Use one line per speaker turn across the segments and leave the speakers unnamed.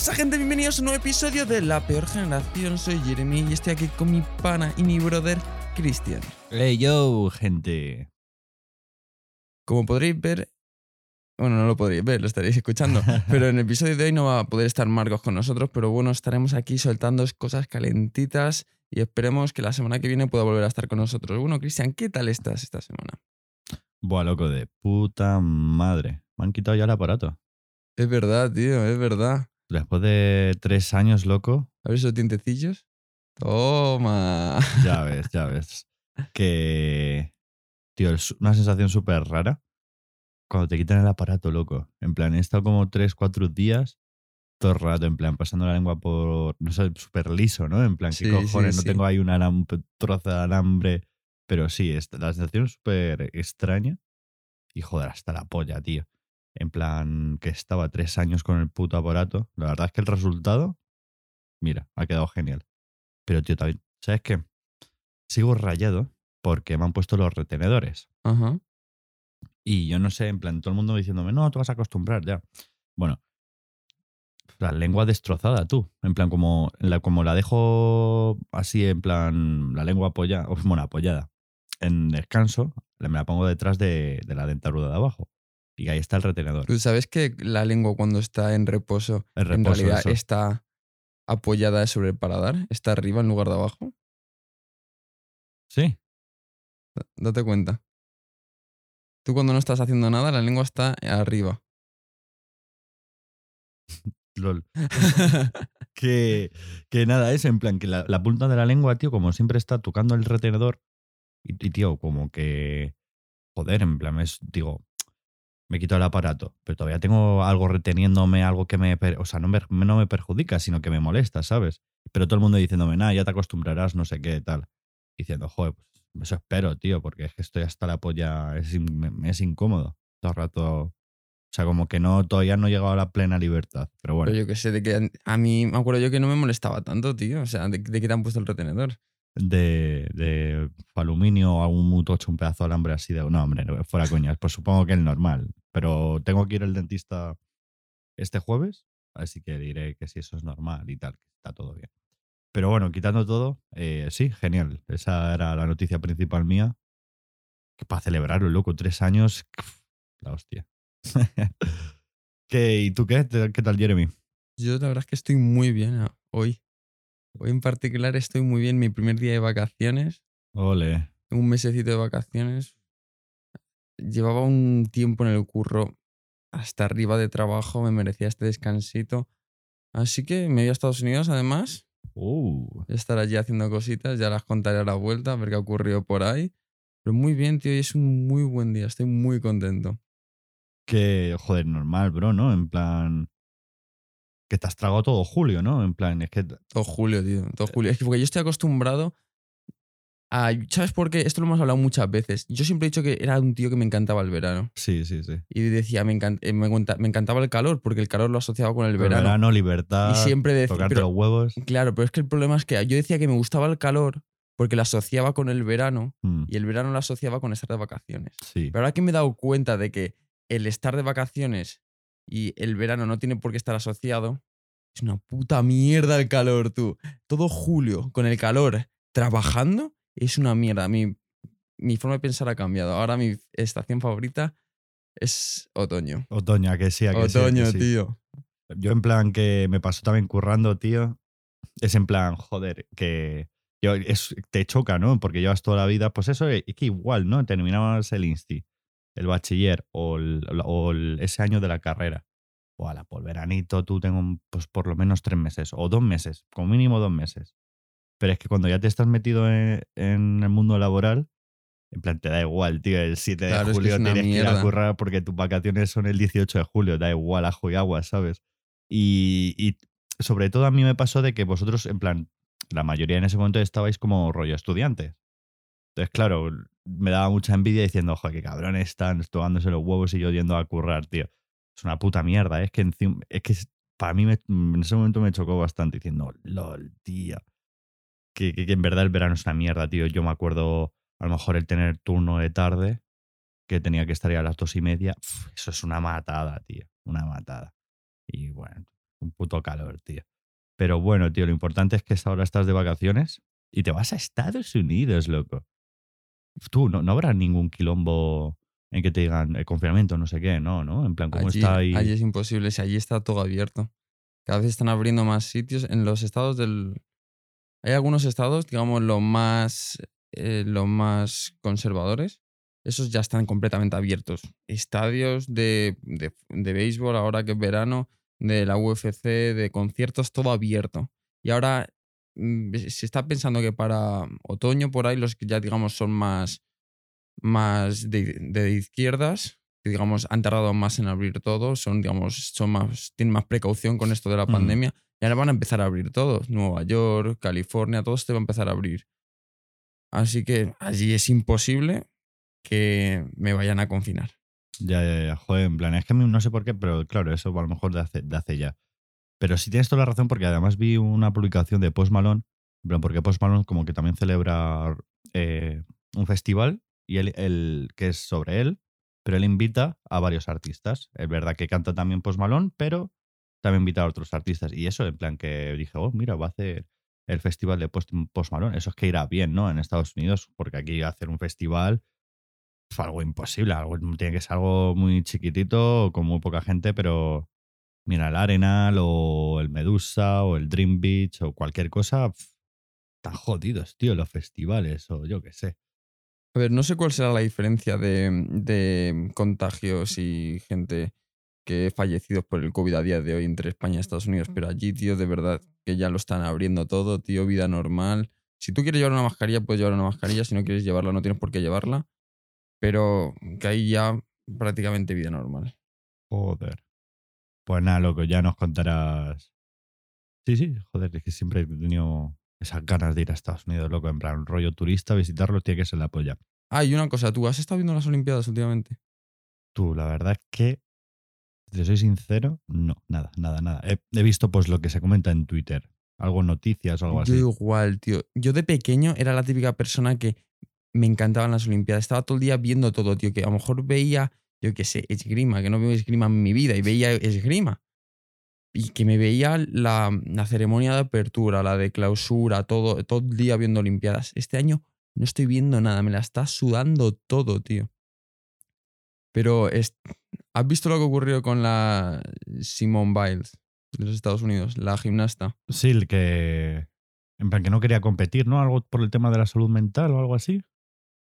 pasa, gente? Bienvenidos a un nuevo episodio de La Peor Generación. Soy Jeremy y estoy aquí con mi pana y mi brother, Cristian.
Hey yo, gente.
Como podréis ver, bueno, no lo podréis ver, lo estaréis escuchando, pero en el episodio de hoy no va a poder estar Marcos con nosotros, pero bueno, estaremos aquí soltando cosas calentitas y esperemos que la semana que viene pueda volver a estar con nosotros. Bueno, Cristian, ¿qué tal estás esta semana?
Buah, loco de puta madre. Me han quitado ya el aparato.
Es verdad, tío, es verdad.
Después de tres años, loco.
A ver esos dientecillos. Toma.
Ya ves, ya ves. Que. Tío, es una sensación súper rara cuando te quitan el aparato, loco. En plan, he estado como tres, cuatro días todo el rato, en plan, pasando la lengua por. No sé, súper liso, ¿no? En plan, ¿qué
Sí,
cojones?
sí,
no
sí.
tengo ahí un alam- trozo de alambre. Pero sí, es- la sensación es súper extraña. Y joder, hasta la polla, tío. En plan, que estaba tres años con el puto aparato. La verdad es que el resultado, mira, ha quedado genial. Pero, tío, también, ¿sabes qué? Sigo rayado porque me han puesto los retenedores.
Ajá.
Y yo no sé, en plan, todo el mundo diciéndome, no, te vas a acostumbrar ya. Bueno, la lengua destrozada, tú. En plan, como la, como la dejo así, en plan, la lengua apoyada, bueno, apoyada, en descanso, me la pongo detrás de, de la dentadura de abajo. Y ahí está el retenedor.
¿Tú sabes que la lengua cuando está en reposo,
El
en realidad
eso.
está apoyada sobre el paladar? ¿Está arriba en lugar de abajo?
Sí,
Date cuenta. Tú cuando no estás haciendo nada, la lengua está arriba.
lol. que, que nada, es en plan que la, la punta de la lengua, tío, como siempre está tocando el retenedor. Y, y, tío, como que. Joder, en plan, es, digo, me quito el aparato, pero todavía tengo algo reteniéndome, algo que me. O sea, no me, no me perjudica, sino que me molesta, ¿sabes? Pero todo el mundo diciéndome, nada, ya te acostumbrarás, no sé qué, tal. Diciendo, joder, pues eso espero, tío, porque es que estoy hasta la polla, es, es incómodo. Todo el rato. O sea, como que no, todavía no he llegado a la plena libertad. Pero bueno.
Pero yo que sé, de que a- mí me acuerdo yo que no me molestaba tanto, tío. O sea, de, de que te han puesto el retenedor.
de, de aluminio o algún muy tocho, un pedazo de alambre así de. No, hombre, fuera coñas. Pues supongo que es normal. Pero tengo que ir al dentista este jueves, así que diré que si eso es normal y tal, que está todo bien. Pero bueno, quitando todo, eh, sí, genial. Esa era la noticia principal mía. Que para celebrarlo, loco, tres años, la hostia. ¿Qué, ¿Y tú qué? ¿Qué tal, Jeremy?
Yo la verdad es que estoy muy bien ah, hoy. Hoy en particular estoy muy bien. Mi primer día de vacaciones.
Ole.
un mesecito de vacaciones. Llevaba un tiempo en el curro hasta arriba de trabajo, me merecía este descansito. Así que me voy a Estados Unidos además.
Uh.
Estar allí haciendo cositas, ya las contaré a la vuelta, a ver qué ha ocurrido por ahí. Pero muy bien, tío, y es un muy buen día, estoy muy contento.
que, joder, normal, bro, ¿no? En plan. Que te has tragado todo julio, ¿no? En plan, es que.
Todo julio, tío, todo julio. Es que porque yo estoy acostumbrado a... ¿Sabes por qué? Esto lo hemos hablado muchas veces. Yo siempre he dicho que era un tío que me encantaba el verano.
Sí, sí, sí.
Y decía, me, encant- eh, me, encantaba el calor, porque el calor lo asociaba con el
Pero
verano.
libertad.
Y siempre decía,
Tocarte
pero-
los huevos.
Claro, pero es que el problema es que yo decía que me gustaba el calor porque lo asociaba con el verano
Mm,
y el verano lo asociaba con estar de vacaciones.
sí.
Pero ahora que me he dado cuenta de que el estar de vacaciones y el verano no tiene por qué estar asociado, es una puta mierda el calor, tú. Todo julio con el calor trabajando es una mierda. Mi, mi forma de pensar ha cambiado. Ahora mi estación favorita es otoño.
Otoño, ¿a que sí, a que sí, a que
Otoño,
sí.
tío.
Yo, en plan, que me pasó también currando, tío. Es en plan, joder, que. Yo, es, te choca, ¿no? Porque llevas toda la vida. Pues eso es que igual, ¿no? Terminabas el Insti, el bachiller o, el- o el- ese año de la carrera. O a la por veranito, tú tengo pues por lo menos tres meses o dos meses, como mínimo dos meses. Pero es que cuando ya te estás metido en, en el mundo laboral, en plan, te da igual, tío. El 7 de
Claro, que
julio
es una
tienes que ir a
mierda.
currar porque tus vacaciones son el 18 de julio. Da igual, ajo y agua, ¿sabes? Y, y sobre todo a mí me pasó de que vosotros, en plan, la mayoría en ese momento estabais como rollo estudiantes. Entonces, claro, me daba mucha envidia diciendo, ojo, qué cabrones están tomándose los huevos y yo yendo a currar, tío. Es una puta mierda. ¿eh? Es que encima, es que para mí me- en ese momento me chocó bastante diciendo, lol, tío. Que, que- que en verdad el verano es una mierda, tío. Yo me acuerdo a lo mejor el tener turno de tarde, que tenía que estar ya a las dos y media. Uf, eso es una matada, tío. Una matada. Y bueno, Un puto calor, tío. Pero bueno, tío, lo importante es que ahora estás de vacaciones y te vas a Estados Unidos, loco. Tú, no, no habrá ningún quilombo en que te digan el confinamiento, no sé qué, no, ¿no? En plan, ¿cómo
allí,
está ahí?
allí es imposible, si allí está todo abierto. Cada vez están abriendo más sitios. En los estados del. Hay algunos estados, digamos, los más, eh, los más conservadores. Esos ya están completamente abiertos. Estadios de, de, de béisbol, ahora que es verano, de la UFC, de conciertos, todo abierto. Y ahora mm, se está pensando que para otoño, por ahí, los que ya, digamos, son más, más de, de izquierdas, que digamos han tardado más en abrir todo, son digamos son más tienen más precaución con esto de la
Mm.
pandemia y ahora van a empezar a abrir todos, Nueva York, California, todo esto va a empezar a abrir. Así que allí es imposible que me vayan a confinar.
Ya, ya, ya. Joder, en plan, es que no sé por qué, pero claro, eso a lo mejor de hace, de hace ya. Pero sí tienes toda la razón, porque además vi una publicación de Post Malone, en plan, porque Post Malone como que también celebra eh, un festival y él- que es sobre él, pero él invita a varios artistas. Es verdad que canta también Post Malone, pero también invita a otros artistas. Y eso, en plan, que dije, oh, mira, va a hacer el festival de Post, Post Malone. Eso es que irá bien, ¿no? En Estados Unidos, porque aquí hacer un festival fue algo imposible. Algo, tiene que ser algo muy chiquitito, con muy poca gente, pero mira, el Arenal o el Medusa o el Dream Beach o cualquier cosa, están jodidos, tío, los festivales o yo qué sé.
A ver, no sé cuál será la diferencia de, de contagios y gente que ha fallecido por el COVID a día de hoy entre España y Estados Unidos, pero allí, tío, de verdad que ya lo están abriendo todo, tío, vida normal. Si tú quieres llevar una mascarilla, puedes llevar una mascarilla, si no quieres llevarla, no tienes por qué llevarla, pero que hay ya prácticamente vida normal.
Joder. Pues nada, loco, ya nos contarás. Sí, sí, joder, es que siempre he tenido esas ganas de ir a Estados Unidos, loco, en plan, rollo turista, visitarlo, tiene que ser la polla.
Ah, y una cosa, ¿tú has estado viendo las Olimpiadas últimamente?
Tú, la verdad es que, te soy sincero, no, nada, nada, nada. He, he visto pues lo que se comenta en Twitter, algo noticias o algo
Yo
así.
igual, tío. Yo de pequeño era la típica persona que me encantaban las Olimpiadas. Estaba todo el día viendo todo, tío. Que a lo mejor veía, yo qué sé, esgrima, que no veo esgrima en mi vida, y veía esgrima. Y que me veía la, la ceremonia de apertura, la de clausura, todo, todo el día viendo Olimpiadas. Este año no estoy viendo nada, me la está sudando todo, tío. Pero, es- ¿has visto lo que ocurrió con la Simone Biles de los Estados Unidos, la gimnasta?
Sí, el que. En plan, que no quería competir, ¿no? Algo por el tema de la salud mental o algo así.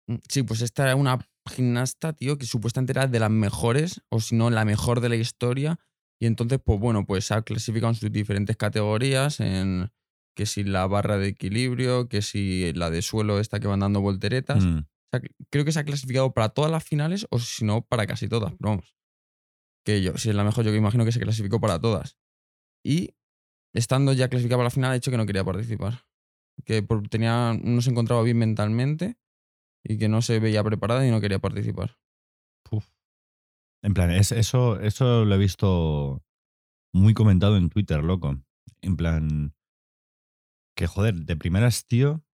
Mm, Sí, pues esta era una gimnasta, tío, que supuestamente era de las mejores, o si no, la mejor de la historia. Y entonces, pues bueno, pues se ha clasificado en sus diferentes categorías, en que si la barra de equilibrio, que si la de suelo esta que van dando volteretas.
Mm.
O sea, creo que se ha clasificado para todas las finales, o si no, para casi todas, pero vamos. Que yo, si es la mejor, yo que imagino que se clasificó para todas. Y estando ya clasificada para la final, ha dicho que no quería participar. Que por- tenía, no se encontraba bien mentalmente y que no se veía preparada y no quería participar.
En plan, es, eso, eso lo he visto muy comentado en Twitter, loco. En plan, que joder, de primeras, tío.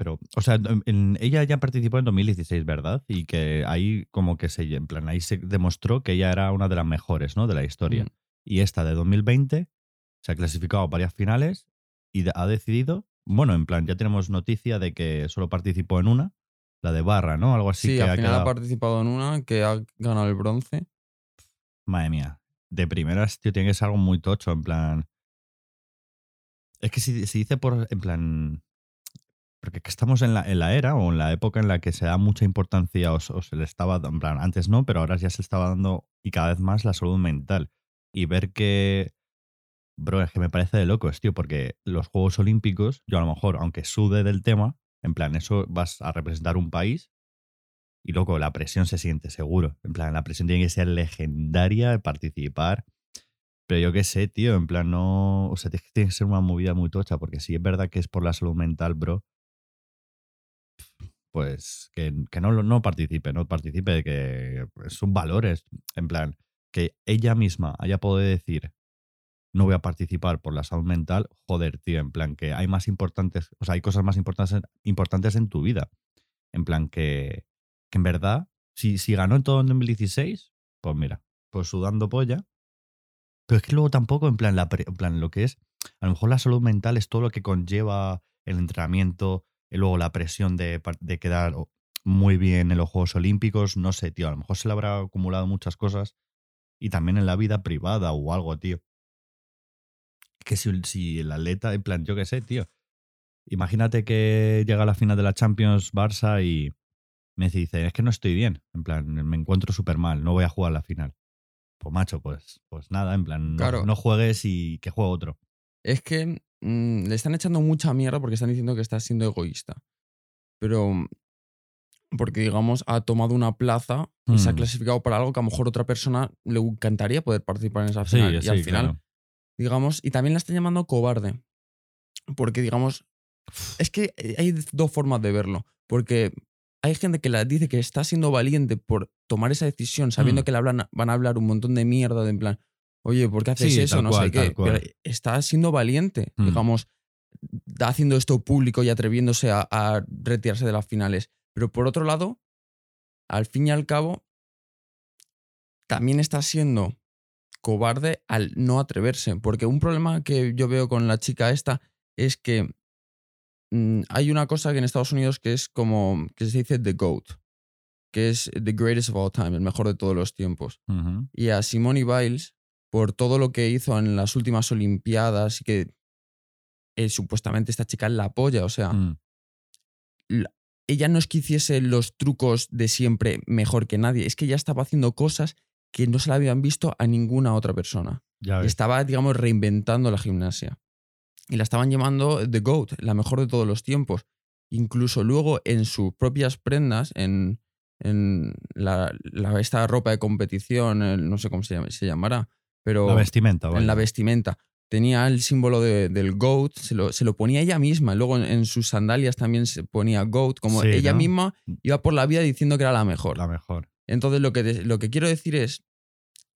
Pero, o sea, en- ella ya participó en 2016, ¿verdad? Y que ahí como que se, en plan, ahí se demostró que ella era una de las mejores, ¿no? De la historia.
Mm.
Y esta de 2020 se ha clasificado a varias finales y ha decidido, bueno, en plan, ya tenemos noticia de que solo participó en una, la de Barra, ¿no? Algo así
Sí,
que
al
ha
final ha participado en una que ha ganado el bronce.
Madre mía. De primeras, tío, tiene que ser algo muy tocho, en plan. Es que si se dice por. En plan. Porque es que estamos en la, en la era o en la época en la que se da mucha importancia o, se le estaba. En plan, antes no, pero ahora ya se estaba dando y cada vez más la salud mental. Y ver que. Bro, es que me parece de locos, tío, porque los Juegos Olímpicos, yo a lo mejor, aunque sude del tema, en plan, eso vas a representar un país y luego la presión se siente seguro. En plan, la presión tiene que ser legendaria de participar. Pero yo qué sé, tío, en plan, no. O sea, tiene que ser una movida muy tocha, porque si es verdad que es por la salud mental, bro, pues que, que no, no participe, no participe, que son valores. En plan, que ella misma haya podido decir, no voy a participar por la salud mental, joder, tío, en plan, que hay más importantes, o sea, hay cosas más importantes, importantes en tu vida. En plan, que, que en verdad, si, si ganó en todo en 2016, pues mira, pues sudando polla. Pero es que luego tampoco, en plan, la en plan, lo que es, a lo mejor la salud mental es todo lo que conlleva el entrenamiento, y luego la presión de, de quedar muy bien en los Juegos Olímpicos, no sé, tío, a lo mejor se le habrá acumulado muchas cosas y también en la vida privada o algo, tío. Que si, si el atleta, en plan, yo qué sé, tío. Imagínate que llega a la final de la Champions Barça y me dice, es que no estoy bien, en plan, me encuentro súper mal, no voy a jugar la final. Pues macho, pues, pues nada, en plan, no,
Claro.
no juegues y que juegue otro.
Es que mm, le están echando mucha mierda porque están diciendo que está siendo egoísta. Pero mm, porque, digamos, ha tomado una plaza y se ha
Hmm.
clasificado para algo que a lo mejor otra persona le encantaría poder participar en esa
Sí,
final. y
sí,
al final,
claro.
digamos, y también la están llamando cobarde. Porque, digamos, es que hay dos formas de verlo. Porque hay gente que la dice que está siendo valiente por tomar esa decisión, sabiendo
Mm.
que le hablan, van a hablar un montón de mierda, de en plan, oye, ¿por qué haces
Sí,
eso? No
cual,
sé qué. Pero está siendo valiente,
Mm.
digamos, haciendo esto público y atreviéndose a, a retirarse de las finales. Pero por otro lado, al fin y al cabo, también está siendo cobarde al no atreverse. Porque un problema que yo veo con la chica esta es que mm, hay una cosa que en Estados Unidos que es como, que se dice The GOAT, que es The Greatest of All Time, el mejor de todos los tiempos. Y a Simone Biles, por todo lo que hizo en las últimas Olimpiadas y que eh, supuestamente esta chica la apoya, o sea,
Mm.
ella no es que hiciese los trucos de siempre mejor que nadie, es que ella estaba haciendo cosas que no se la habían visto a ninguna otra persona.
Ya
estaba, digamos, reinventando la gimnasia. Y la estaban llamando The GOAT, la mejor de todos los tiempos. Incluso luego en sus propias prendas, en, en la, la- esta ropa de competición, el- no sé cómo se, llama- se llamará, pero
La vestimenta,
en la vestimenta tenía el símbolo de- del GOAT, se lo, se lo ponía ella misma. Luego en, en sus sandalias también se ponía GOAT, como
Sí,
ella
¿no?
misma iba por la vida diciendo que era la mejor.
La mejor.
Entonces, lo que, te- lo que quiero decir es,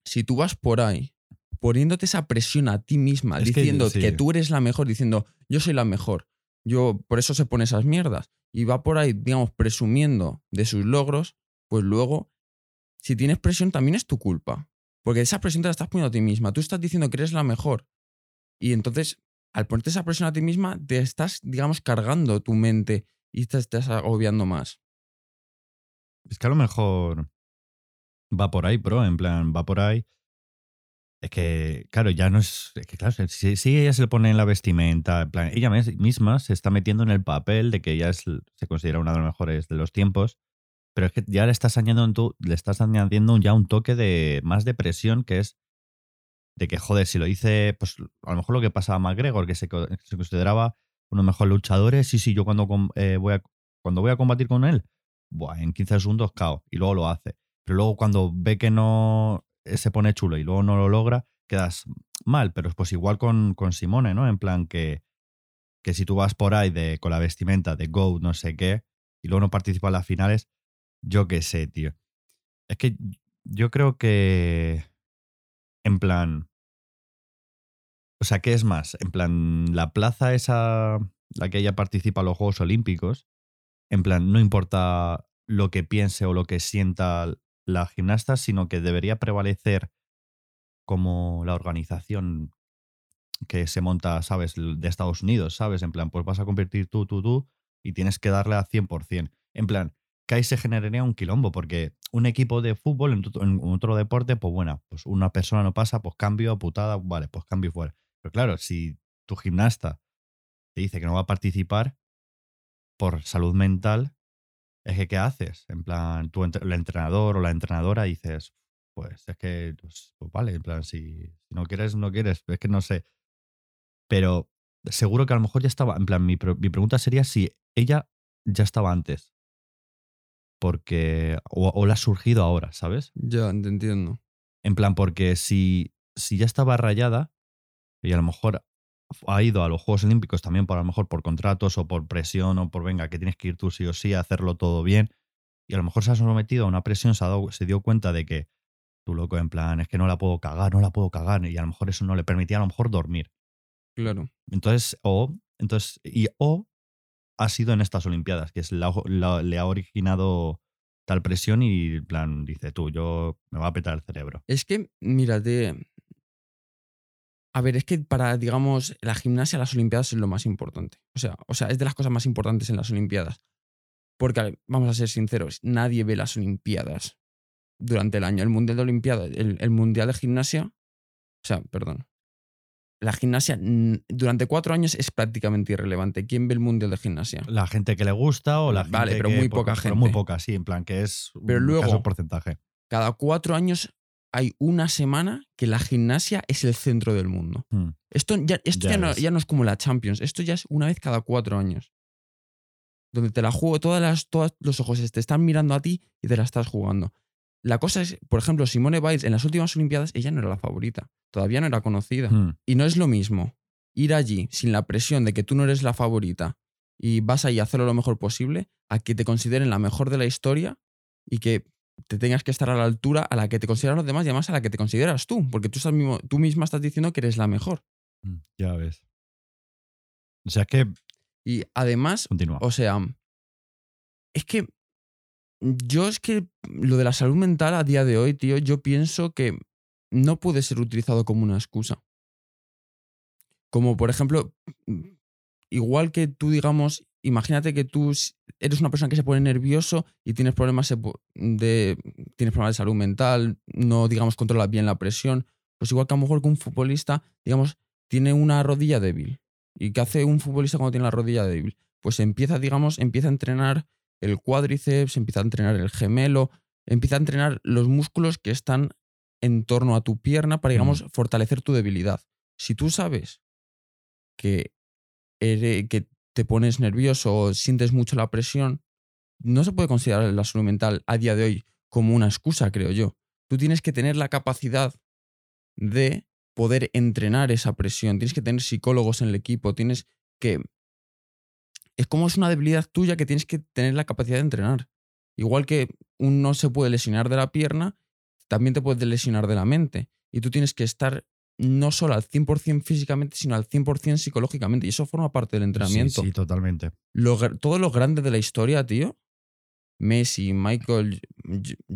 si tú vas por ahí poniéndote esa presión a ti misma,
Es que,
diciendo que,
sí.
tú eres la mejor, diciendo, yo soy la mejor, yo por eso se pone esas mierdas, y va por ahí, digamos, presumiendo de sus logros, pues luego, si tienes presión, también es tu culpa. Porque esa presión te la estás poniendo a ti misma. Tú estás diciendo que eres la mejor. Y entonces, al ponerte esa presión a ti misma, te estás, digamos, cargando tu mente y te estás agobiando más.
Es que a lo mejor va por ahí, bro. En plan, va por ahí. Es que, claro, ya no es. Es que, claro, si, ella se le pone en la vestimenta, en plan, ella misma se está metiendo en el papel de que ella es, se considera una de las mejores de los tiempos. Pero es que ya le estás añadiendo, le estás añadiendo ya un toque de más de presión que es de que, joder, si lo dice, pues a lo mejor lo que pasaba a McGregor, que se, co- se consideraba uno de los mejores luchadores. Sí, sí, yo cuando, eh, voy, a, cuando voy a combatir con él, buah, en 15 segundos cao, y luego lo hace. Pero luego cuando ve que no eh, se pone chulo y luego no lo logra, quedas mal. Pero pues igual con, con Simone, ¿no? En plan que, que si tú vas por ahí de, con la vestimenta de Go, no sé qué, y luego no participas en las finales, yo qué sé, tío. Es que yo creo que, en plan, o sea, ¿qué es más? En plan, la plaza esa, la que ella participa en los Juegos Olímpicos, en plan, no importa lo que piense o lo que sienta la gimnasta, sino que debería prevalecer como la organización que se monta, ¿sabes? De Estados Unidos, ¿sabes? En plan, pues vas a competir tú, tú, tú, y tienes que darle a 100%. En plan, que ahí se generaría un quilombo, porque un equipo de fútbol en, otro deporte, pues bueno, pues una persona no pasa, pues cambio, putada, vale, pues cambio fuera. Pero claro, si tu gimnasta te dice que no va a participar por salud mental, es que ¿qué haces? En plan, tú, el entrenador o la entrenadora dices, pues es que, pues, pues vale, en plan, si, si no quieres, no quieres, es que no sé. Pero seguro que a lo mejor ya estaba, en plan, mi, mi pregunta sería si ella ya estaba antes. Porque, o, o le ha surgido ahora, ¿sabes?
Ya, te entiendo.
En plan, porque si, si ya estaba rayada y a lo mejor ha ido a los Juegos Olímpicos también por a lo mejor por contratos o por presión o por venga, que tienes que ir tú sí o sí a hacerlo todo bien. Y a lo mejor se ha sometido a una presión, se, ha dado- se dio cuenta de que tú loco, en plan, es que no la puedo cagar, no la puedo cagar. Y a lo mejor eso no le permitía a lo mejor dormir.
Claro.
Entonces, o, entonces, y, o ha sido en estas Olimpiadas, que es la- le ha originado tal presión y en plan, dice tú, yo me va a petar el cerebro.
Es que, mira, te- A ver, es que para, digamos, la gimnasia, las Olimpiadas es lo más importante. O sea, o sea, es de las cosas más importantes en las Olimpiadas. Porque, vamos a ser sinceros, nadie ve las Olimpiadas durante el año. El Mundial de Olimpiadas, el, el Mundial de Gimnasia, o sea, perdón. La gimnasia mm, durante cuatro años es prácticamente irrelevante. ¿Quién ve el Mundial de Gimnasia?
La gente que le gusta o la gente
Vale, pero
que-
muy poca
pero muy
gente.
poca, sí, en plan que es
Pero
un
luego-
caso porcentaje.
Cada cuatro años hay una semana que la gimnasia es el centro del mundo.
Hmm.
Esto ya, esto
Ya
ya, no, ya no es como la Champions, esto ya es una vez cada cuatro años. Donde te la juego, todas las, todos los ojos te están mirando a ti y te la estás jugando. La cosa es, por ejemplo, Simone Biles en las últimas Olimpiadas, ella no era la favorita, todavía no era conocida.
Hmm.
Y no es lo mismo ir allí sin la presión de que tú no eres la favorita y vas ahí a hacerlo lo mejor posible, a que te consideren la mejor de la historia y que te tengas que estar a la altura a la que te consideran los demás y además a la que te consideras tú, porque tú, estás mismo, tú misma estás diciendo que eres la mejor.
Hmm, Ya ves. O sea que.
Y además,
Continúa.
o sea, es que yo es que lo de la salud mental a día de hoy, tío, yo pienso que no puede ser utilizado como una excusa. Como por ejemplo, igual que tú digamos, imagínate que tú eres una persona que se pone nervioso y tienes problemas de, de- tienes problemas de salud mental, no digamos controlas bien la presión, pues igual que a lo mejor que un futbolista, digamos, tiene una rodilla débil. ¿Y qué hace un futbolista cuando tiene la rodilla débil? Pues empieza, digamos, empieza a entrenar el cuádriceps, empieza a entrenar el gemelo, empieza a entrenar los músculos que están en torno a tu pierna para, digamos, fortalecer tu debilidad. Si tú sabes que, ere- que te pones nervioso o sientes mucho la presión, no se puede considerar la salud mental a día de hoy como una excusa, creo yo. Tú tienes que tener la capacidad de poder entrenar esa presión, tienes que tener psicólogos en el equipo, tienes que... Es como es una debilidad tuya que tienes que tener la capacidad de entrenar. Igual que uno se puede lesionar de la pierna, también te puedes lesionar de la mente. Y tú tienes que estar no solo al 100% físicamente, sino al 100% psicológicamente. Y eso forma parte del entrenamiento.
Sí, sí, totalmente.
Todos los grandes de la historia, tío. Messi, Michael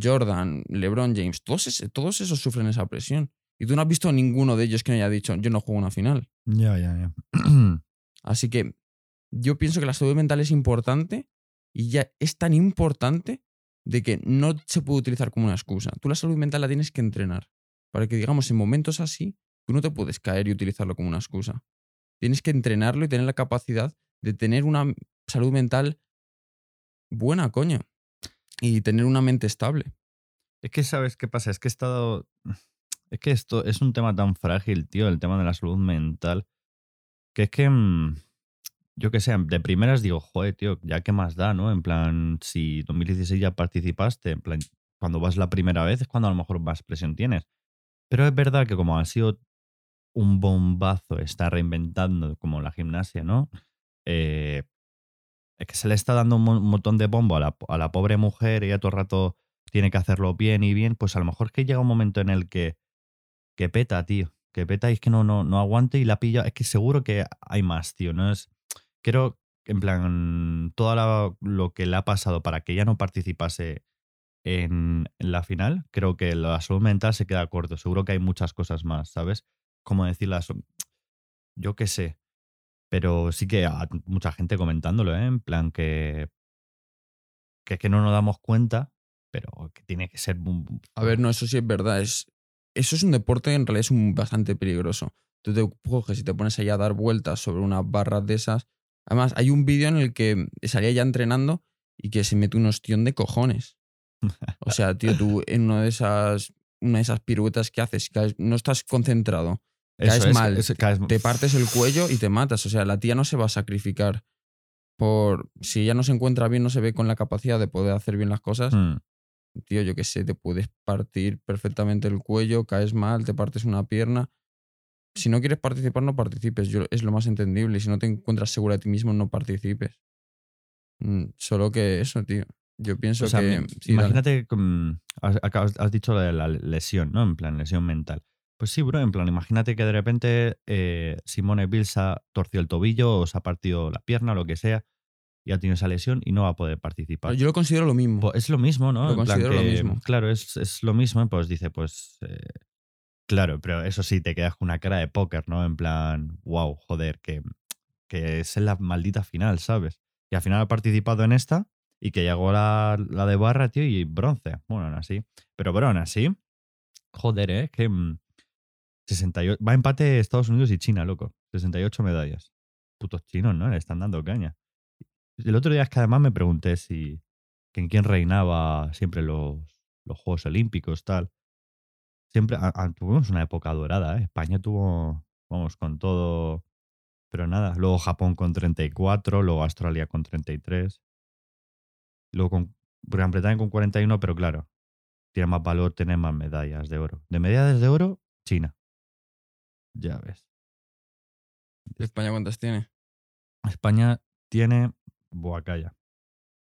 Jordan, LeBron James, todos, ese- todos esos sufren esa presión. Y tú no has visto a ninguno de ellos que haya dicho, yo no juego una final.
Ya, ya, ya.
Así que yo pienso que la salud mental es importante y ya es tan importante de que no se puede utilizar como una excusa. Tú la salud mental la tienes que entrenar. Para que, digamos, en momentos así, tú no te puedes caer y utilizarlo como una excusa. Tienes que entrenarlo y tener la capacidad de tener una salud mental buena, coño. Y tener una mente estable.
Es que, ¿sabes qué pasa? Es que he estado. Es que esto es un tema tan frágil, tío, el tema de la salud mental. Que es que. mm, Yo que sé, de primeras digo, joder, tío, ya qué más da, ¿no? En plan, si 2016 ya participaste, en plan, cuando vas la primera vez es cuando a lo mejor más presión tienes. Pero es verdad que como ha sido un bombazo, está reinventando como la gimnasia, ¿no? Eh, es que se le está dando un mo- un montón de bombo a la, a la pobre mujer y a todo el rato tiene que hacerlo bien y bien, pues a lo mejor que llega un momento en el que, que peta, tío. Que peta y es que no, no, no aguante y la pilla. Es que seguro que hay más, tío. No es. Creo en plan, todo la- lo que le ha pasado para que ella no participase en, en la final, creo que la salud mental se queda corto. Seguro que hay muchas cosas más, ¿sabes? Como decirlas. Yo qué sé. Pero sí que hay mucha gente comentándolo, ¿eh? En plan que. Que es que no nos damos cuenta, pero que tiene que ser.
A ver, no, eso sí es verdad. Es, eso es un deporte en realidad es un, bastante peligroso. Tú te coges y te pones ahí a dar vueltas sobre unas barras de esas. Además, hay un vídeo en el que salía ya entrenando y que se mete un ostión de cojones. O sea, tío, tú en una de esas, una de esas piruetas que haces, caes- no estás concentrado, Caes
Eso
mal,
eso, caes-
te partes el cuello y te matas. O sea, la tía no se va a sacrificar por. Si ella no se encuentra bien, no se ve con la capacidad de poder hacer bien las cosas,
Mm.
tío, yo qué sé, te puedes partir perfectamente el cuello, caes mal, te partes una pierna. Si no quieres participar, no participes. Yo, es lo más entendible. Y si no te encuentras segura de ti mismo, no participes. Mm, Solo que eso, tío. Yo pienso
O sea,
que. sí,
imagínate, que, mm, has, has dicho lo de la lesión, ¿no? En plan, lesión mental. Pues sí, bro, en plan, imagínate que de repente eh, Simone Biles ha torcido el tobillo o se ha partido la pierna o lo que sea y ha tenido esa lesión y no va a poder participar.
Yo lo considero lo mismo.
Pues es lo mismo, ¿no?
Lo
En plan
considero lo mismo.
Claro, es, es lo mismo. Pues dice, pues. eh, Claro, pero eso sí, te quedas con una cara de póker, ¿no? En plan, wow, joder, que, que es la maldita final, ¿sabes? Y al final ha participado en esta y que llegó la, la de barra, tío, y bronce. Bueno, aún así. Pero bueno, aún así, joder, ¿eh? Que mm, 68, va a empate Estados Unidos y China, loco. 68 medallas. Putos chinos, ¿no? Le están dando caña. El otro día es que además me pregunté si que en quién reinaba siempre los, los Juegos Olímpicos, tal. Siempre a- a- tuvimos una época dorada, ¿eh? España tuvo, vamos, con todo, pero nada. Luego Japón con 34, luego Australia con 33. Luego con Gran Bretaña con 41, pero claro, tiene más valor tener más medallas de oro. De medallas de oro, China. Ya ves.
¿España cuántas tiene?
España tiene. Buah, calla.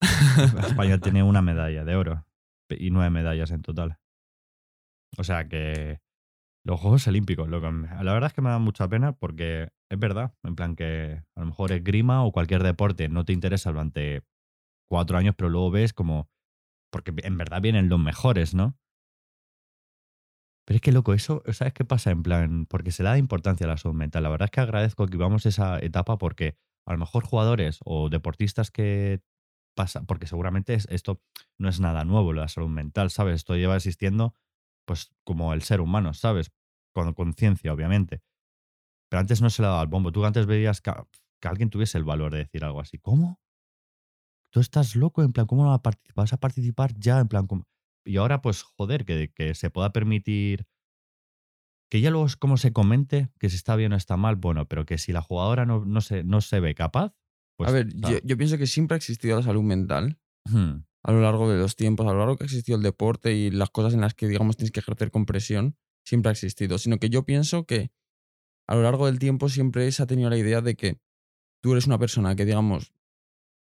España tiene una medalla de oro y nueve medallas en total. O sea que los Juegos Olímpicos, loco, me- la verdad es que me da mucha pena porque es verdad, en plan que a lo mejor esgrima o cualquier deporte no te interesa durante cuatro años, pero luego ves como, porque en verdad vienen los mejores, ¿no? Pero es que, loco, eso, ¿sabes qué pasa? En plan, porque se da importancia a la salud mental. La verdad es que agradezco que vivamos esa etapa porque a lo mejor jugadores o deportistas que pasa, porque seguramente es- esto no es nada nuevo, la salud mental, ¿sabes? Esto lleva existiendo, pues, como el ser humano, ¿sabes? Con conciencia, obviamente. Pero antes no se le daba el bombo. Tú antes veías que, que alguien tuviese el valor de decir algo así. ¿Cómo? Tú estás loco, en plan, ¿cómo no vas a participar ya? En plan, y ahora, pues, joder, que, que se pueda permitir que ya luego es como se comente que si está bien o está mal, bueno, pero que si la jugadora no, no, se, no se ve capaz, pues.
a ver,
sea,
yo, yo pienso que siempre ha existido la salud mental
hmm,
a lo largo de los tiempos, a lo largo que ha existido el deporte y las cosas en las que, digamos, tienes que ejercer con presión, siempre ha existido. Sino que yo pienso que a lo largo del tiempo siempre se ha tenido la idea de que tú eres una persona que, digamos,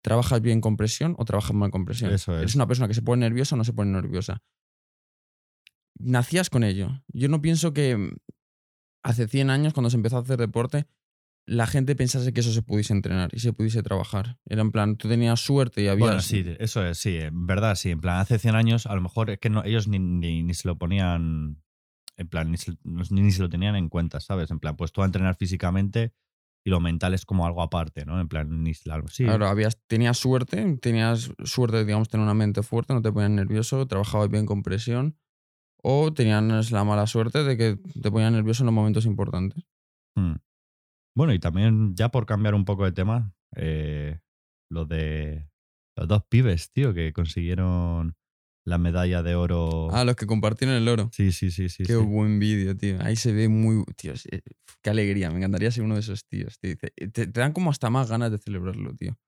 trabajas bien con presión o trabajas mal con presión.
Eso
Eres
es.
una persona que se pone nerviosa o no se pone nerviosa. Nacías con ello. Yo no pienso que mm, hace 100 años, cuando se empezó a hacer deporte, la gente pensase que eso se pudiese entrenar y se pudiese trabajar. Era en plan, tú tenías suerte y había...
Bueno, sí, eso es, sí, en verdad, sí. En plan, hace 100 años, a lo mejor es que no, ellos ni, ni, ni se lo ponían, en plan, ni se, ni se lo tenían en cuenta, ¿sabes? En plan, pues tú a entrenar físicamente y lo mental es como algo aparte, ¿no? En plan, ni sí.
Claro, habías, tenías suerte, tenías suerte de, digamos, tener una mente fuerte, no te ponías nervioso, trabajabas bien con presión, o tenías la mala suerte de que te ponías nervioso en los momentos importantes.
Hmm. Bueno, y también, ya por cambiar un poco de tema, eh, lo de los dos pibes, tío, que consiguieron la medalla de oro.
Ah, los que compartieron el oro.
sí, sí, sí, sí.
Qué
sí.
buen vídeo, tío. Ahí se ve muy. Tío, eh, qué alegría. Me encantaría ser uno de esos tíos. Tío. Te, te- te dan como hasta más ganas de celebrarlo, tío.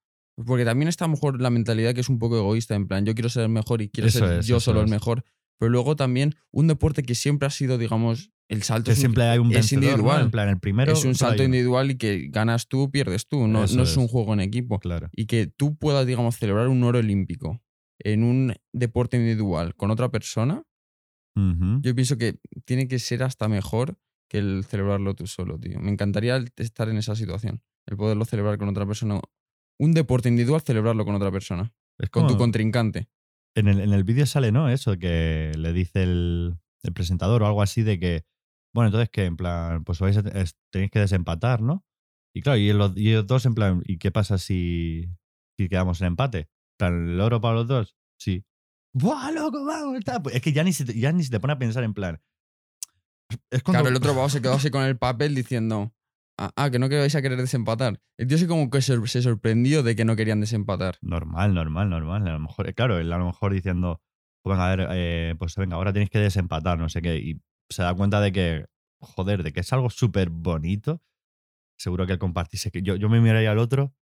Porque también está a lo mejor la mentalidad que es un poco egoísta, en plan, yo quiero ser el mejor y quiero
Eso
ser
es,
yo solo el mejor. Pero luego también un deporte que siempre ha sido, digamos, el salto
Que
es un-
siempre hay un
es
vencedor, ¿no?
individual.
En plan, el primero.
es un salto individual y que ganas tú, pierdes tú. No, no es un juego en equipo.
Claro.
Y que tú puedas, digamos, celebrar un oro olímpico en un deporte individual con otra persona, yo pienso que tiene que ser hasta mejor que el celebrarlo tú solo, tío. Me encantaría estar en esa situación. El poderlo celebrar con otra persona. Un deporte individual, celebrarlo con otra persona.
Es
Con tu contrincante.
En el, en el vídeo sale, ¿no? Eso que le dice el, el presentador o algo así de que, bueno, entonces que en plan, pues vais a es- tenéis que desempatar, ¿no? Y claro, y, los, y ellos dos en plan, ¿y qué pasa si, si quedamos en empate? Plan, ¿el oro para los dos? Sí. ¡Buah, loco, vamos! está! Pues Es que ya ni, se te, ya ni se te pone a pensar en plan. Es cuando-
Claro, el otro se quedó así con el papel diciendo. Ah, ah, que no que vais a querer desempatar. El tío sí como que se, se sorprendió de que no querían desempatar.
Normal, normal, normal. A lo mejor, eh, claro, él a lo mejor diciendo, pues venga, a ver, eh, pues venga, ahora tenéis que desempatar, no sé qué. Y se da cuenta de que, joder, de que es algo súper bonito. Seguro que el compartirse, que yo, yo me miraría al otro.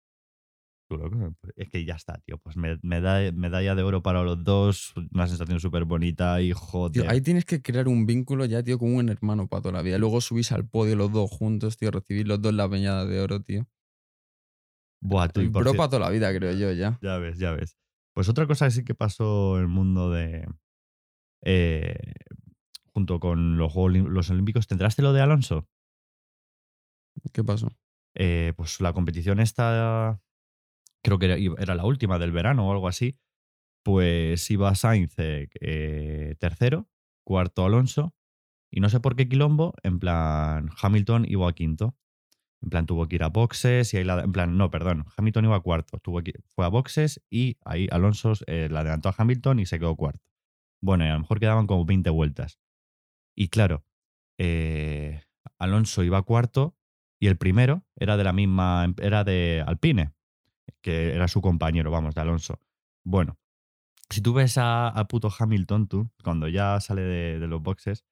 Pues, Es que ya está, tío. Pues me, meda- medalla de oro para los dos, una sensación súper bonita y joder.
Tío, ahí tienes que crear un vínculo ya, tío, como un hermano para toda la vida. Luego subís al podio los dos juntos, tío, recibir los dos la peñada de oro, tío.
Buah, tú, y por
Bro
cier-
para toda la vida, creo yo, ya.
Ya ves, ya ves. Pues otra cosa que sí que pasó en el mundo de. eh, junto con los Juegos los Olímpicos, ¿te enteraste lo de Alonso?
¿Qué pasó?
Eh, pues la competición esta, creo que era, la última del verano o algo así. Pues iba Sainz eh, eh, tercero, cuarto Alonso Y no sé por qué quilombo, en plan, Hamilton iba a quinto. En plan, tuvo que ir a boxes y ahí la. En plan, no, perdón, Hamilton iba a cuarto. Tuvo que, fue a boxes y ahí Alonso eh, la adelantó a Hamilton y se quedó cuarto. Bueno, y a lo mejor quedaban como 20 vueltas. Y claro, eh, Alonso iba cuarto y el primero era de la misma. Era de Alpine, que era su compañero, vamos, de Alonso. Bueno, si tú ves a, puto Hamilton, tú, cuando ya sale de, los boxes,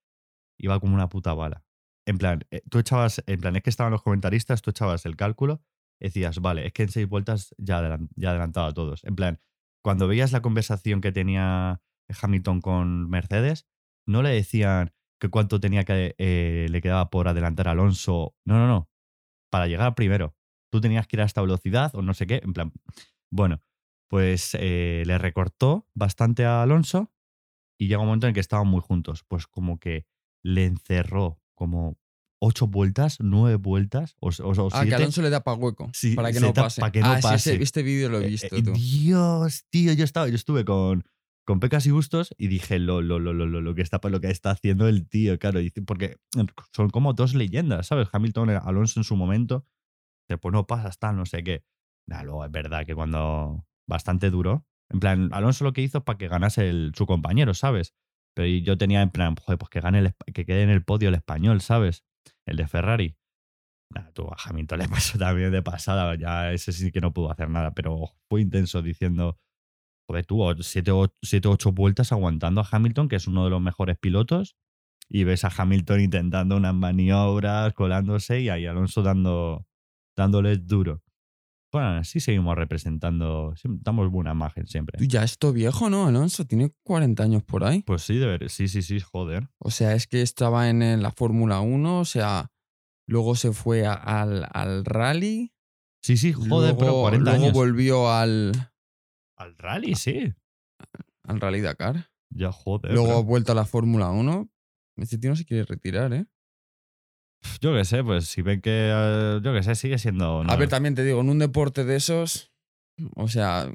iba como una puta bala. En plan, eh, tú echabas, en plan, es que estaban los comentaristas, tú echabas el cálculo, decías, vale, es que en seis vueltas ya adelantaba a todos. En plan, cuando veías la conversación que tenía Hamilton con Mercedes, no le decían que cuánto tenía que eh, le quedaba por adelantar a Alonso. No, no, no. Para llegar primero. Tú tenías que ir a esta velocidad o no sé qué. En plan, bueno, pues eh, le recortó bastante a Alonso y llega un momento en el que estaban muy juntos. Pues como que le encerró como ocho vueltas, nueve vueltas o, o- o
Ah, que. Alonso le da pa' hueco.
Sí,
para que no
da-
pase.
pa' que no
ah, sí,
pase.
ese- este vídeo lo he
Eh,
visto,
eh,
tú.
Dios, tío, yo estaba, yo estuve con, con Pecas y Bustos y dije lo, lo, lo, lo, lo, lo que está lo que está haciendo el tío, claro, porque son como dos leyendas, ¿sabes? Hamilton, Alonso en su momento, después no pasa, tal, no sé qué. Nah, luego es verdad que cuando bastante duro, en plan, Alonso lo que hizo es para que ganase el, su compañero, ¿sabes? Pero yo tenía en plan, joder, pues que gane el, que quede en el podio el español, ¿sabes? El de Ferrari. Nada, tú a Hamilton le pasó también de pasada, ya ese sí que no pudo hacer nada, pero fue intenso diciendo, joder, tuvo 7 o 8 vueltas aguantando a Hamilton, que es uno de los mejores pilotos, y ves a Hamilton intentando unas maniobras, colándose, y ahí Alonso dando, dándoles duro. Bueno, así seguimos representando, damos buena imagen siempre.
Ya esto viejo, ¿no, Alonso? Tiene 40 años por ahí.
Pues sí, de ver, sí, sí, sí, joder.
O sea, es que estaba en la Fórmula 1, o sea, luego se fue a- al, al rally.
Sí, sí, joder, pero
luego,
40
luego
años.
volvió al,
Al rally, sí.
al Rally Dakar.
Ya, joder.
luego ha
pero-
vuelto a la Fórmula 1. Este tío no se quiere retirar, ¿eh?
Yo qué sé, pues si ven que. eh, yo qué sé, sigue siendo.
A ver, también te digo, en un deporte de esos, o sea,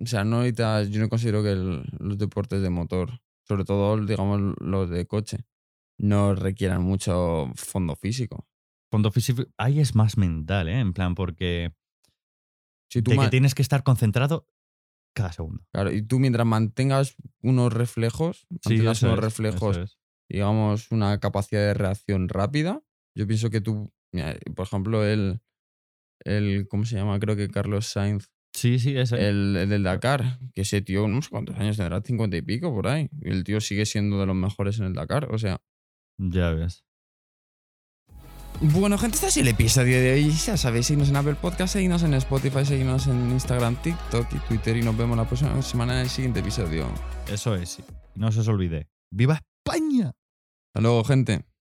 o sea, no necesitas, yo no considero que el- los deportes de motor, sobre todo, digamos, los de coche, no requieran mucho fondo físico.
Fondo físico. Ahí es más mental, ¿eh? En plan, porque.
Si tú
de que tienes que estar concentrado cada segundo.
claro, y tú mientras mantengas unos reflejos,
Sí,
mantengas unos
es,
reflejos. Digamos, una capacidad de reacción rápida, yo pienso que tú, mira, por ejemplo, el, el, ¿cómo se llama? Creo que Carlos Sainz
Sí, sí, ese.
El, el del Dakar, que ese tío, no sé cuántos años tendrá, 50 y pico por ahí. Y el tío sigue siendo de los mejores en el Dakar. O sea.
Ya ves.
Bueno, gente, este es el episodio de hoy. Ya sabéis, seguidnos en Apple Podcast, seguidnos en Spotify, seguidnos en Instagram, TikTok y Twitter. Y nos vemos la próxima semana en el siguiente episodio.
Eso es. No se os olvide. ¡Viva España!
Hasta luego, gente.